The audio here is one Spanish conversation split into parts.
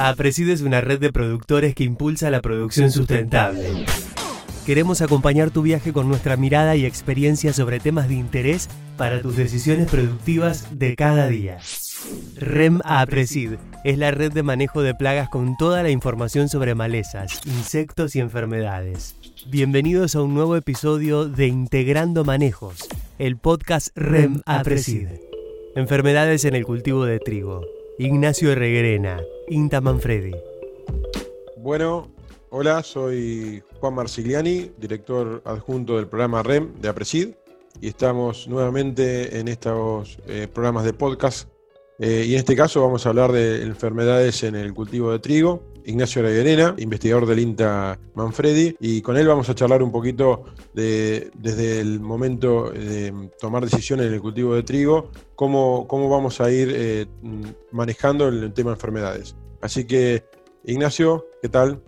APRESID es una red de productores que impulsa la producción sustentable. Queremos acompañar tu viaje con nuestra mirada y experiencia sobre temas de interés para tus decisiones productivas de cada día. REM APRESID es la red de manejo de plagas con toda la información sobre malezas, insectos y enfermedades. Bienvenidos a un nuevo episodio de Integrando Manejos, el podcast REM APRESID. Enfermedades en el cultivo de trigo. Ignacio Reguerena, Inta Manfredi. Bueno, hola, soy Juan Marsigliani, director adjunto del programa REM de APRESID, y estamos nuevamente en estos eh, programas de podcast. Eh, y en este caso vamos a hablar de enfermedades en el cultivo de trigo. Ignacio Reguerena, investigador del INTA Manfredi, y con él vamos a charlar un poquito de, desde el momento de tomar decisiones en el cultivo de trigo, cómo, cómo vamos a ir eh, manejando el tema de enfermedades. Así que, Ignacio, ¿qué tal?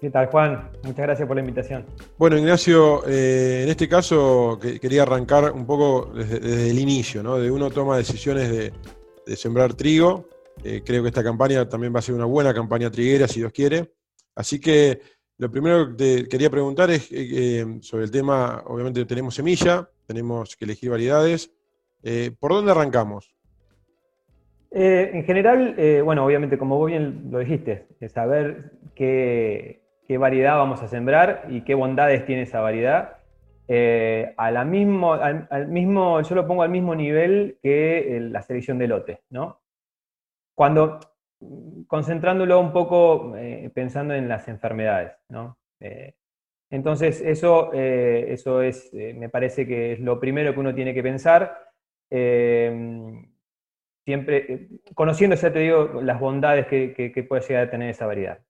¿Qué tal, Juan? Muchas gracias por la invitación. Bueno, Ignacio, eh, en este caso quería arrancar un poco desde, el inicio, ¿no? De uno toma decisiones de, de sembrar trigo eh, creo que esta campaña también va a ser una buena campaña triguera, si Dios quiere. Así que lo primero que te quería preguntar es eh, eh, sobre el tema, obviamente tenemos semilla, tenemos que elegir variedades. ¿Por dónde arrancamos? en general, bueno, obviamente como vos bien lo dijiste, saber qué, variedad vamos a sembrar y qué bondades tiene esa variedad. a mismo, al, mismo, yo lo pongo al mismo nivel que la selección de lote, ¿no? Cuando, concentrándolo un poco, eh, pensando en las enfermedades, ¿no? Eh, entonces, eso, eh, eso es, me parece que es lo primero que uno tiene que pensar. siempre, conociendo, ya te digo, las bondades que, puede llegar a tener esa variedad.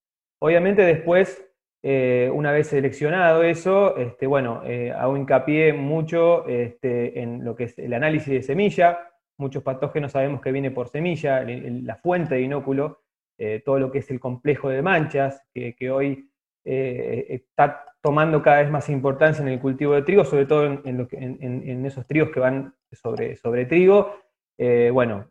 Obviamente, después, una vez seleccionado eso, este, bueno, hago hincapié mucho este, en lo que es el análisis de semilla, muchos patógenos sabemos que viene por semilla, la fuente de inóculo, eh, todo lo que es el complejo de manchas, que, hoy eh, está tomando cada vez más importancia en el cultivo de trigo, sobre todo en, esos trigos que van sobre, sobre trigo. Eh, bueno,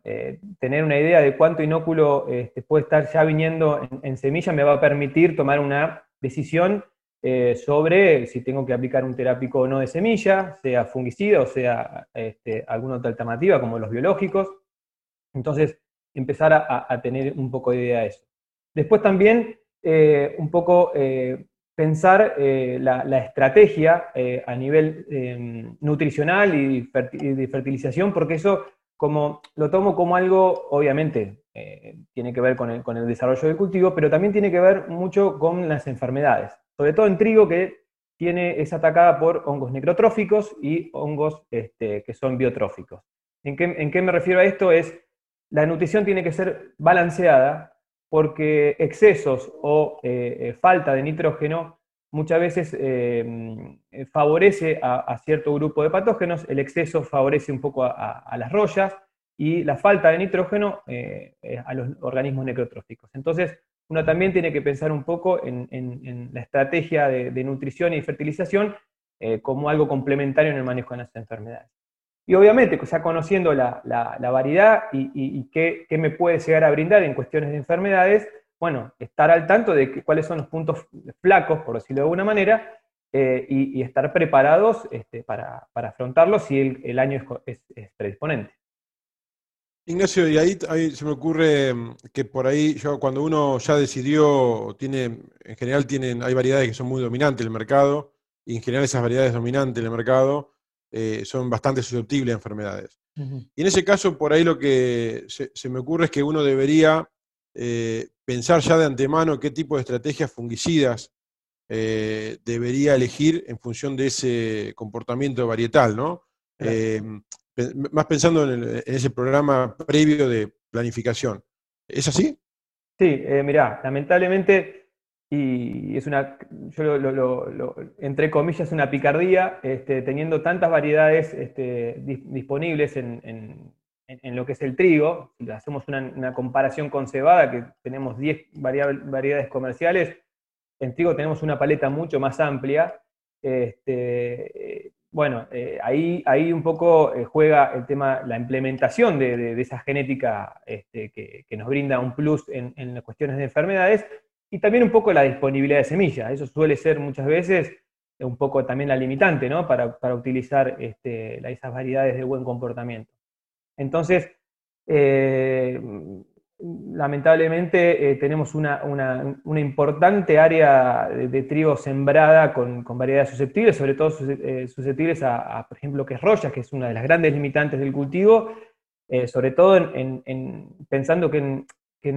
tener una idea de cuánto inóculo este, puede estar ya viniendo en semilla me va a permitir tomar una decisión eh, sobre si tengo que aplicar un terápico o no de semilla, sea fungicida o sea este, alguna otra alternativa como los biológicos. Entonces, empezar a, tener un poco de idea de eso. Después también eh, un poco eh, pensar la, estrategia a nivel em, nutricional y, de fertilización, porque eso como, lo tomo como algo, obviamente, tiene que ver con el, con el desarrollo del cultivo, pero también tiene que ver mucho con las enfermedades sobre todo en trigo que tiene, es atacada por hongos necrotróficos y hongos este, que son biotróficos. ¿En qué, me refiero a esto? Es la nutrición tiene que ser balanceada porque excesos o eh, eh, falta de nitrógeno muchas veces em, favorece a, cierto grupo de patógenos, el exceso favorece un poco a, las rollas y la falta de nitrógeno eh, a los organismos necrotróficos. Entonces, uno también tiene que pensar un poco en, la estrategia de, nutrición y fertilización eh, como algo complementario en el manejo de las enfermedades. Y obviamente, ya conociendo la, variedad y, qué, me puede llegar a brindar en cuestiones de enfermedades, bueno, estar al tanto de cuáles son los puntos flacos, por decirlo de alguna manera, eh, y, estar preparados este, para, afrontarlos si el, año es predisponente. Ignacio, y ahí, se me ocurre mm, que por ahí, yo, cuando uno ya decidió, tiene, en general tienen, hay variedades que son muy dominantes en el mercado, y en general esas variedades dominantes en el mercado eh, son bastante susceptibles a enfermedades. Y en ese caso, por ahí lo que se, me ocurre es que uno debería eh, pensar ya de antemano qué tipo de estrategias fungicidas eh, debería elegir en función de ese comportamiento varietal, ¿no? Más pensando en, ese programa previo de planificación. ¿Es así? Sí, eh, mirá, lamentablemente, y es una, yo lo, entre comillas, una picardía, este, teniendo tantas variedades este, disponibles en, lo que es el trigo, si hacemos una, comparación con cebada, que tenemos 10 variedades comerciales, en trigo tenemos una paleta mucho más amplia, este, bueno, eh, ahí, ahí un poco eh, juega el tema, la implementación de, esa genética este, que, nos brinda un plus en, las cuestiones de enfermedades y también un poco la disponibilidad de semillas. Eso suele ser muchas veces un poco también la limitante ¿no? para, utilizar este, esas variedades de buen comportamiento. Entonces, eh, lamentablemente eh, tenemos una, importante área de, trigo sembrada con, variedades susceptibles, sobre todo eh, susceptibles a, por ejemplo, que es roya, que es una de las grandes limitantes del cultivo, eh, sobre todo en, pensando que en,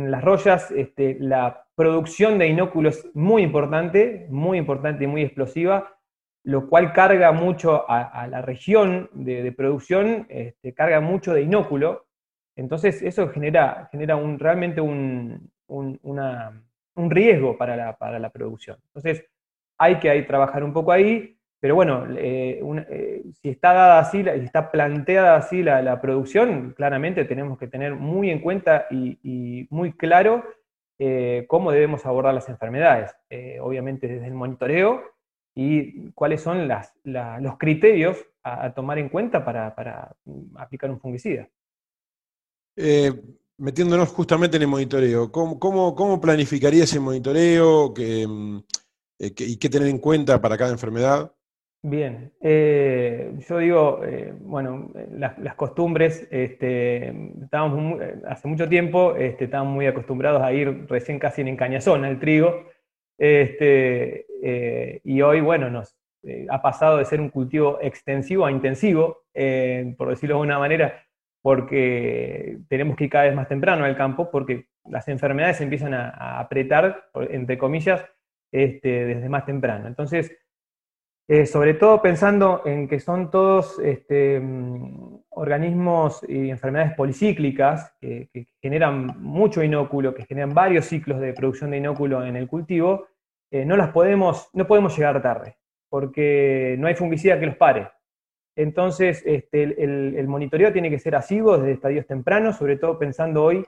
las rollas este, la producción de inóculos es muy importante, muy importante y muy explosiva, lo cual carga mucho a, la región de, producción, este, carga mucho de inóculo, entonces eso genera, genera un, realmente un, riesgo para la, producción. Entonces hay que trabajar un poco ahí, pero bueno, eh, eh, si está dada así, si está planteada así la, producción, claramente tenemos que tener muy en cuenta y, muy claro eh, cómo debemos abordar las enfermedades. obviamente desde el monitoreo y cuáles son los criterios a, tomar en cuenta para aplicar un fungicida. Eh, metiéndonos justamente en el monitoreo, ¿cómo, planificaría ese monitoreo mm, eh, y qué tener en cuenta para cada enfermedad? Bien, eh, yo digo, bueno, las, costumbres, este, hace mucho tiempo, este, estábamos muy acostumbrados a ir recién casi en encañazón al trigo, este, y hoy, bueno, nos ha pasado de ser un cultivo extensivo a intensivo, por decirlo de una manera, porque tenemos que ir cada vez más temprano al campo, porque las enfermedades empiezan a, apretar, entre comillas, este, desde más temprano. Entonces, eh, sobre todo pensando en que son todos este, mm, organismos y enfermedades policíclicas que, generan mucho inóculo, que generan varios ciclos de producción de inóculo en el cultivo, eh, no las podemos, no podemos llegar tarde, porque no hay fungicida que los pare. Entonces, este, el, monitoreo tiene que ser asiduo desde estadios tempranos, sobre todo pensando hoy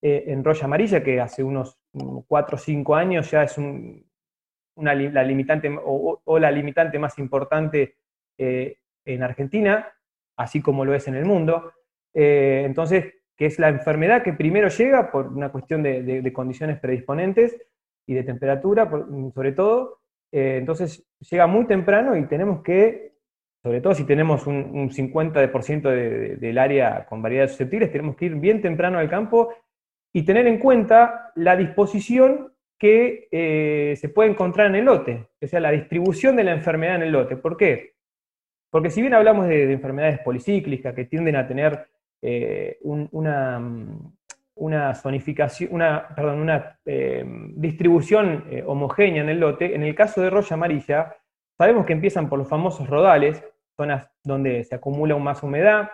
eh, en roya amarilla, que hace unos 4 o 5 años ya es una, la limitante o, la limitante más importante eh, en Argentina, así como lo es en el mundo. Eh, entonces, que es la enfermedad que primero llega por una cuestión de, condiciones predisponentes y de temperatura, sobre todo. entonces, llega muy temprano y tenemos que sobre todo si tenemos un, 50% del área con variedades susceptibles, tenemos que ir bien temprano al campo y tener en cuenta la disposición que eh, se puede encontrar en el lote, o sea, la distribución de la enfermedad en el lote. ¿Por qué? Porque si bien hablamos de, enfermedades policíclicas que tienden a tener eh, una, una una, perdón, una eh, distribución homogénea en el lote, en el caso de roya amarilla, sabemos que empiezan por los famosos rodales, zonas donde se acumula más humedad,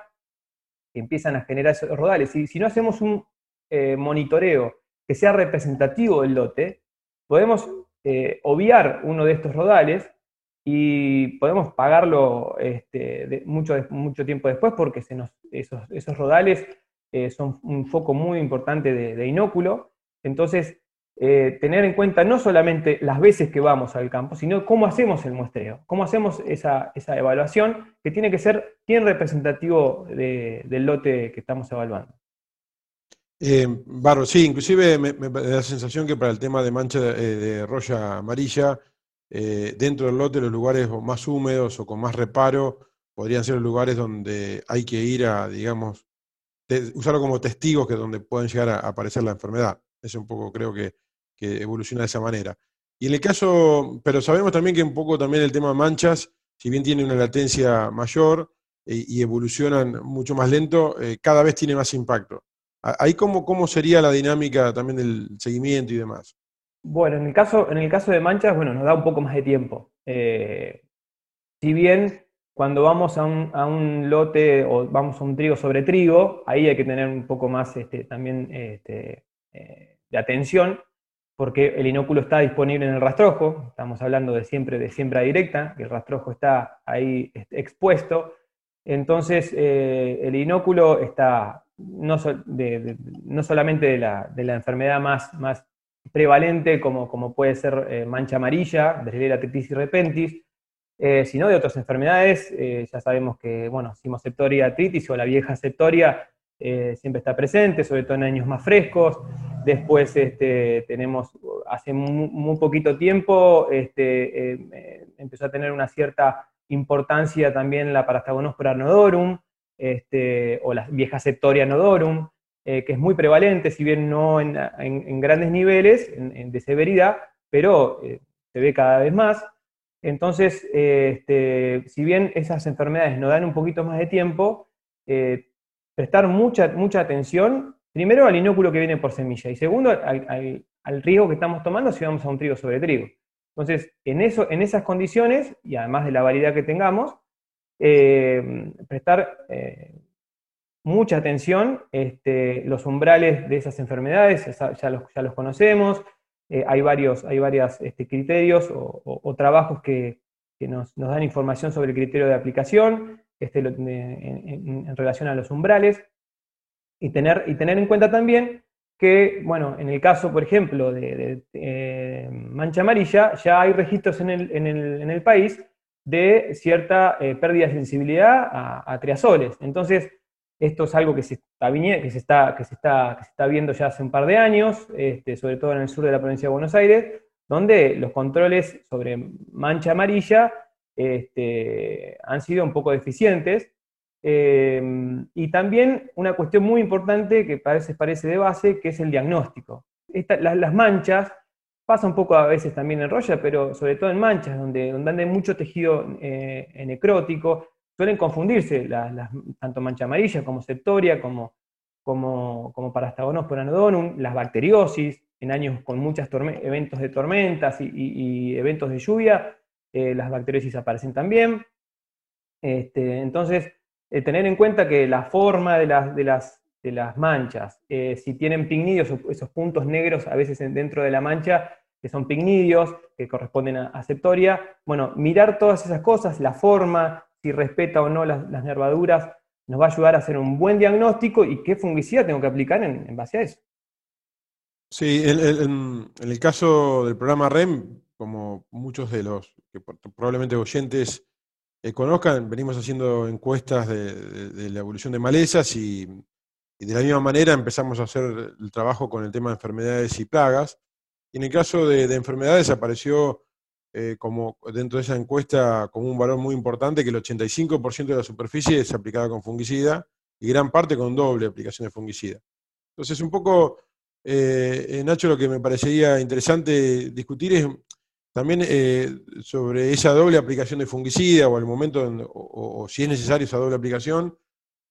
que empiezan a generar esos rodales. Y si no hacemos un eh, monitoreo que sea representativo del lote, podemos eh, obviar uno de estos rodales y podemos pagarlo este, mucho, mucho tiempo después porque se nos, esos, rodales eh, son un foco muy importante de, de inóculo. Entonces, eh, tener en cuenta no solamente las veces que vamos al campo, sino cómo hacemos el muestreo, cómo hacemos esa, evaluación que tiene que ser bien representativo del lote que estamos evaluando. Eh, Barro, sí, inclusive me, da la sensación que para el tema de mancha de, eh, de roya amarilla, eh, dentro del lote los lugares más húmedos o con más reparo podrían ser los lugares donde hay que ir a, digamos, usarlo como testigos que donde pueden llegar a aparecer la enfermedad. Es un poco, creo que, que evoluciona de esa manera. Y en el caso, pero sabemos también que un poco también el tema manchas, si bien tiene una latencia mayor eh, y evolucionan mucho más lento, eh, cada vez tiene más impacto. Ahí cómo, cómo sería la dinámica también del seguimiento y demás. Bueno, en el caso, en el caso de manchas, bueno, nos da un poco más de tiempo. Eh, si bien cuando vamos a un, a un, lote o vamos a un trigo sobre trigo, ahí hay que tener un poco más este, también este, de atención, porque el inóculo está disponible en el rastrojo, estamos hablando de siempre de siembra directa, que el rastrojo está ahí expuesto, entonces eh, el inóculo está no, no solamente de la, enfermedad más, prevalente como, puede ser eh, mancha amarilla, Dreslera y repentis, eh, sino de otras enfermedades. ya sabemos que, bueno, simoseptoria artritis o la vieja septoria siempre está presente, sobre todo en años más frescos. Después este, tenemos, hace muy, poquito tiempo, este, empezó a tener una cierta importancia también la Parastagonospora nodorum, este, o la vieja septoria nodorum, eh, que es muy prevalente, si bien no en, grandes niveles de severidad, pero eh, se ve cada vez más. Entonces, eh, este, si bien esas enfermedades nos dan un poquito más de tiempo, prestar mucha, mucha atención, primero al inóculo que viene por semilla, y segundo al, al riesgo que estamos tomando si vamos a un trigo sobre trigo. Entonces, en, eso, en esas condiciones, y además de la variedad que tengamos, eh, prestar eh, mucha atención, este, los umbrales de esas enfermedades, ya los, ya los conocemos, eh, hay varios hay este, criterios o, trabajos que, nos, dan información sobre el criterio de aplicación en, relación a los umbrales, y tener, y tener en cuenta también que, bueno, en el caso, por ejemplo, de, eh, mancha amarilla, ya hay registros en el, país de cierta eh, pérdida de sensibilidad a, triazoles. Entonces, esto es algo que se está, que se está, que se está, que se está viendo ya hace un par de años, este, sobre todo en el sur de la provincia de Buenos Aires, donde los controles sobre mancha amarilla este, han sido un poco deficientes Em, y también una cuestión muy importante que parece, parece de base, que es el diagnóstico. las, manchas, pasa un poco a veces también en roya, pero sobre todo en manchas, donde, donde hay mucho tejido eh, necrótico, suelen confundirse tanto mancha amarilla como septoria, como, como, como por anodonum, las bacteriosis, en años con muchos eventos de tormentas y, eventos de lluvia, eh, las bacteriosis aparecen también. Este, entonces, eh, tener en cuenta que la forma de las, de las, de las manchas, eh, si tienen pignidios, esos puntos negros a veces dentro de la mancha, que son pignidios, que corresponden a, septoria, bueno, mirar todas esas cosas, la forma, si respeta o no las, nervaduras, nos va a ayudar a hacer un buen diagnóstico y qué fungicida tengo que aplicar en, base a eso. Sí, en, el caso del programa REM, como muchos de los que probablemente oyentes eh, conozcan, venimos haciendo encuestas de, la evolución de malezas y, de la misma manera empezamos a hacer el trabajo con el tema de enfermedades y plagas. Y en el caso de, enfermedades apareció eh, como dentro de esa encuesta como un valor muy importante que el 85% de la superficie es aplicada con fungicida y gran parte con doble aplicación de fungicida. Entonces, un poco, eh, Nacho, lo que me parecería interesante discutir es también eh, sobre esa doble aplicación de fungicida o el momento, o, si es necesario esa doble aplicación,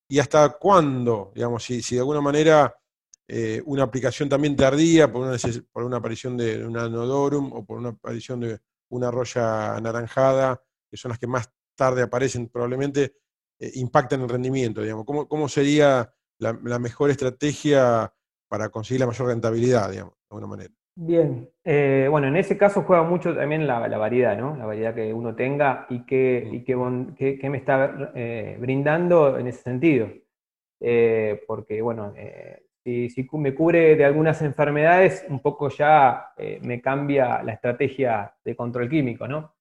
y hasta cuándo, digamos, si, de alguna manera eh, una aplicación también tardía por una, por una aparición de un anodorum o por una aparición de una roya anaranjada, que son las que más tarde aparecen probablemente, eh, impactan el rendimiento, digamos. ¿Cómo, cómo sería la, la, mejor estrategia para conseguir la mayor rentabilidad, digamos, de alguna manera? Bien, eh, bueno, en ese caso juega mucho también la, variedad, ¿no? La variedad que uno tenga y qué que, me está eh, brindando en ese sentido. Eh, porque, bueno, si, me cubre de algunas enfermedades, un poco ya me cambia la estrategia de control químico, ¿no?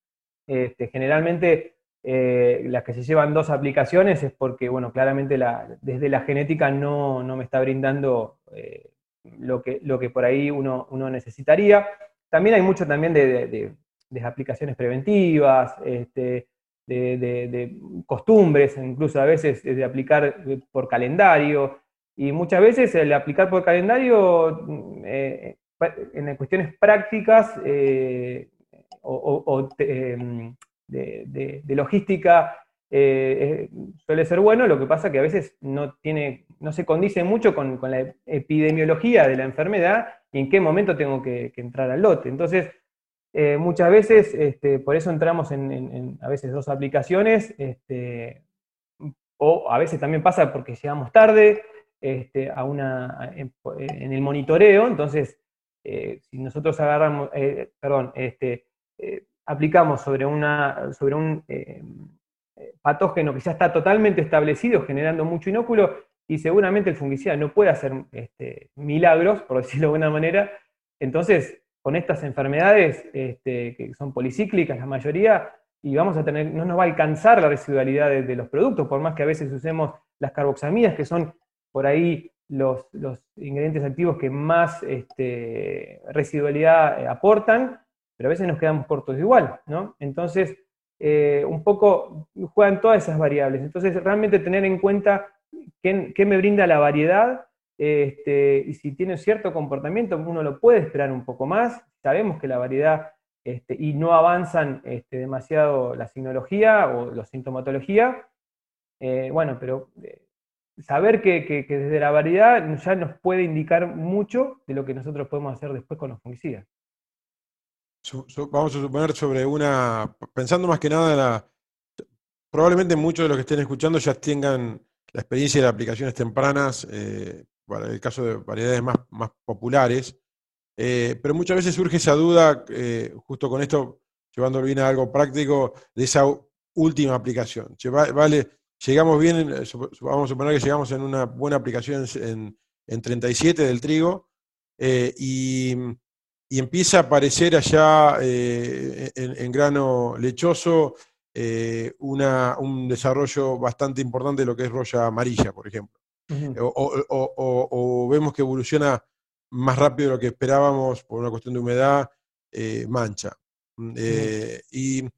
Este, generalmente las que se llevan dos aplicaciones es porque, bueno, claramente desde la genética no, no me está brindando lo que, lo que por ahí uno, uno necesitaría. También hay mucho también de, aplicaciones preventivas, este, de, costumbres, incluso a veces de aplicar por calendario. Y muchas veces el aplicar por calendario, eh, en cuestiones prácticas eh, o, em, de, logística, eh, suele ser bueno, lo que pasa que a veces no, tiene, no se condice mucho con, la epidemiología de la enfermedad y en qué momento tengo que, entrar al lote. Entonces, eh, muchas veces, este, por eso entramos en, a veces dos aplicaciones, este, o a veces también pasa porque llegamos tarde este, a una, en, el monitoreo, entonces, eh, si nosotros agarramos, perdón, este, aplicamos sobre, una, sobre un patógeno que ya está totalmente establecido, generando mucho inóculo, y seguramente el fungicida no puede hacer este, milagros, por decirlo de alguna manera. Entonces, con estas enfermedades este, que son policíclicas la mayoría, y vamos a tener, no nos va a alcanzar la residualidad de, los productos, por más que a veces usemos las carboxamidas, que son por ahí los, ingredientes activos que más este, residualidad eh, aportan, pero a veces nos quedamos cortos igual, ¿no? Entonces, eh, un poco juegan todas esas variables. Entonces, realmente tener en cuenta qué, me brinda la variedad este, y si tiene cierto comportamiento, uno lo puede esperar un poco más. Sabemos que la variedad este, y no avanzan este, demasiado la signología o la sintomatología. Eh, bueno, pero eh, saber que, desde la variedad ya nos puede indicar mucho de lo que nosotros podemos hacer después con los fungicidas. Vamos a suponer sobre una, pensando más que nada en la, probablemente muchos de los que estén escuchando ya tengan la experiencia de aplicaciones tempranas, eh, para el caso de variedades más, más populares, eh, pero muchas veces surge esa duda, eh, justo con esto, llevándolo bien a algo práctico, de esa última aplicación. Vale, llegamos bien, vamos a suponer que llegamos en una buena aplicación en, 37 del trigo, eh, y, empieza a aparecer allá en, grano lechoso un desarrollo bastante importante de lo que es roya amarilla, por ejemplo. o, vemos que evoluciona más rápido de lo que esperábamos por una cuestión de humedad, eh, mancha. Mm, eh, y eh,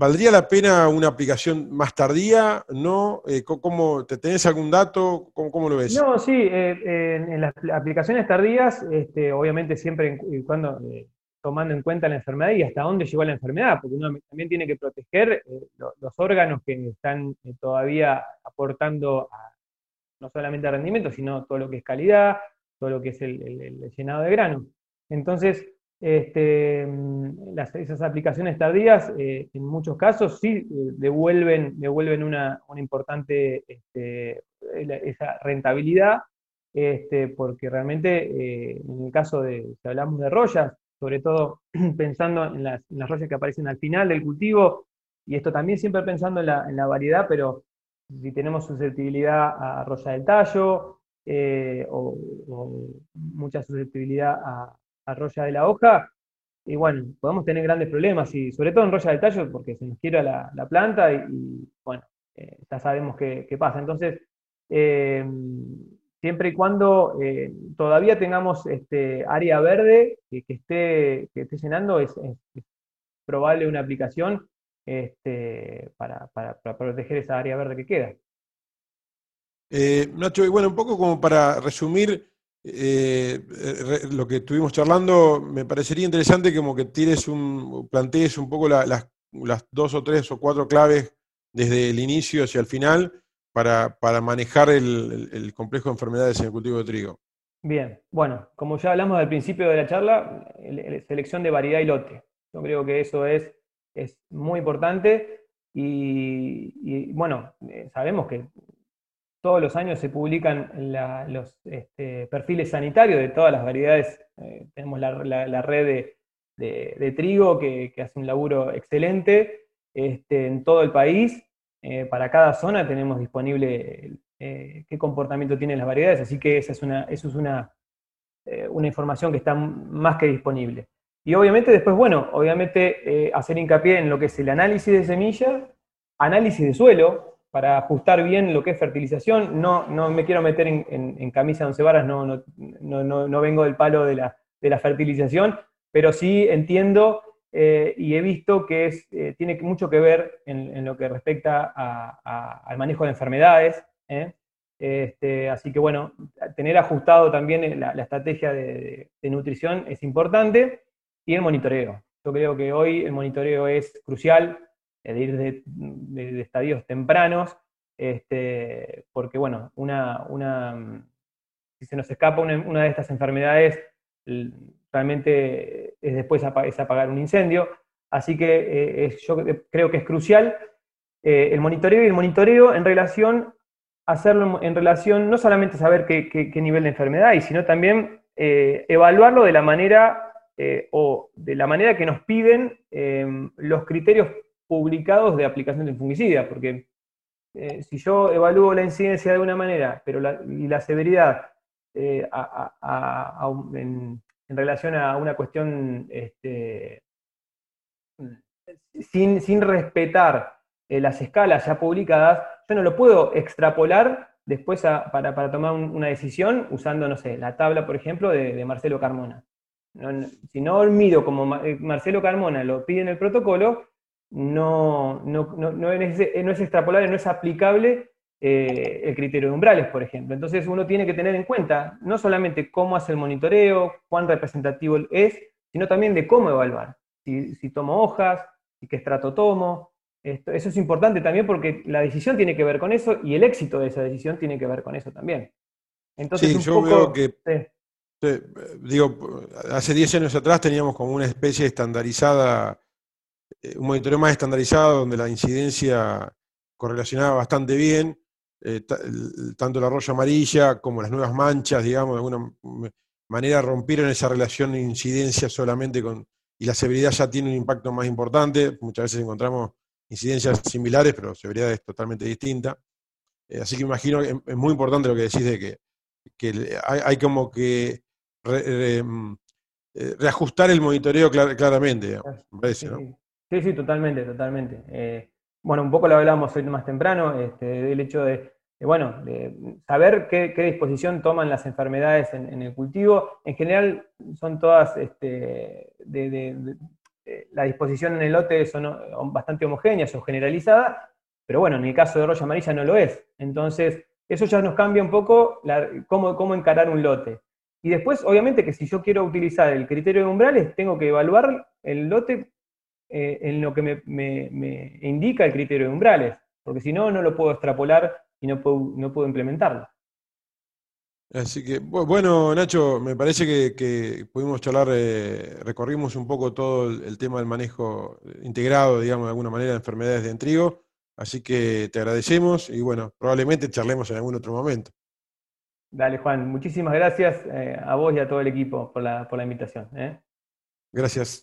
¿Valdría la pena una aplicación más tardía? ¿No? ¿cómo, ¿Te tenés algún dato? ¿Cómo, lo ves? No, sí, en, las aplicaciones tardías, este, obviamente siempre cuando tomando en cuenta la enfermedad y hasta dónde llegó la enfermedad, porque uno también tiene que proteger los órganos que están todavía aportando no solamente rendimiento, sino todo lo que es calidad, todo lo que es el, llenado de grano. Entonces, este, mm, esas aplicaciones tardías, eh, en muchos casos, sí eh, devuelven, devuelven una, importante este, esa rentabilidad, este, porque realmente eh, en el caso de, si hablamos de rollas, sobre todo pensando en las, en rollas que aparecen al final del cultivo, y esto también siempre pensando en la, en la variedad, pero si tenemos susceptibilidad a roya del tallo, eh, o, mucha susceptibilidad a, roya de la hoja, y bueno, podemos tener grandes problemas, y sobre todo en roya del tallo, porque se nos quiera la, planta y, bueno, eh, ya sabemos qué, pasa. Entonces, eh, siempre y cuando todavía tengamos este, área verde que, esté, que esté llenando, es, probable una aplicación este, para, para proteger esa área verde que queda. Eh, Nacho, y bueno, un poco como para resumir eh, lo que estuvimos charlando, me parecería interesante como que tires un, plantees un poco las, dos o tres o cuatro claves desde el inicio hacia el final para, manejar el, complejo de enfermedades en el cultivo de trigo. Bien, bueno, como ya hablamos al principio de la charla, selección de variedad y lote. Yo creo que eso es, es muy importante y bueno, eh, sabemos que todos los años se publican los este, perfiles sanitarios de todas las variedades. Eh, tenemos la, red de, trigo que, hace un laburo excelente este, en todo el país. Eh, para cada zona tenemos disponible eh, qué comportamiento tienen las variedades, así que esa es una, eso es una, una información que está más que disponible. Y obviamente después, bueno, obviamente hacer hincapié en lo que es el análisis de semilla, análisis de suelo, para ajustar bien lo que es fertilización. No, no me quiero meter en, camisa de once varas, no, no, no, vengo del palo de la, de la fertilización, pero sí entiendo eh, y he visto que es, eh, tiene mucho que ver en, lo que respecta al manejo de enfermedades. ¿eh? Este, así que bueno, tener ajustado también la, estrategia de, de, nutrición es importante y el monitoreo. Yo creo que hoy el monitoreo es crucial de ir de, estadios tempranos, este, porque bueno, una, una, si se nos escapa una, de estas enfermedades, realmente es después es apagar un incendio, así que eh, yo creo que es crucial eh, el monitoreo y el monitoreo en relación, hacerlo en relación, no solamente saber qué, nivel de enfermedad hay, sino también eh, evaluarlo de la manera o de la manera que nos piden los criterios publicados de aplicación de fungicida, porque eh, si yo evalúo la incidencia de una manera pero y la severidad eh, en, relación a una cuestión este, sin, sin respetar eh, las escalas ya publicadas, yo no lo puedo extrapolar después para, tomar una decisión usando, no sé, la tabla, por ejemplo, de, Marcelo Carmona. si no mido como Marcelo Carmona lo pide en el protocolo, no, no, no, es, no es extrapolable, no es aplicable eh, el criterio de umbrales, por ejemplo. Entonces uno tiene que tener en cuenta no solamente cómo hace el monitoreo, cuán representativo es, sino también de cómo evaluar. Si, tomo hojas, y qué estrato tomo. Esto, eso es importante también porque la decisión tiene que ver con eso y el éxito de esa decisión tiene que ver con eso también. Entonces, sí, yo veo que, digo, hace 10 años atrás teníamos como una especie estandarizada, eh, un monitoreo más estandarizado donde la incidencia correlacionaba bastante bien, eh, tanto la roya amarilla como las nuevas manchas, digamos, de alguna manera rompieron esa relación de incidencia solamente con, y la severidad ya tiene un impacto más importante, muchas veces encontramos incidencias similares, pero severidad es totalmente distinta. Eh, así que imagino que es muy importante lo que decís de que, hay, como que mm, eh, reajustar el monitoreo claramente, Sí, sí, totalmente, totalmente bueno, un poco lo hablábamos hoy más temprano, este, del hecho de, bueno, saber qué, disposición toman las enfermedades en, el cultivo. En general son todas, este, de, la disposición en el lote son bastante homogéneas o generalizadas, pero bueno, en el caso de roya amarilla no lo es. Entonces, eso ya nos cambia un poco cómo, cómo encarar un lote. Y después, obviamente, que si yo quiero utilizar el criterio de umbrales, tengo que evaluar el lote eh, en lo que me, indica el criterio de umbrales, porque si no, no lo puedo extrapolar y no puedo, no puedo implementarlo. Así que, bueno, Nacho, me parece que, pudimos charlar, eh, recorrimos un poco todo el, tema del manejo integrado, digamos, de alguna manera, de enfermedades de trigo. Así que te agradecemos y bueno, probablemente charlemos en algún otro momento. Dale, Juan, muchísimas gracias eh, a vos y a todo el equipo por la, por la invitación. Gracias.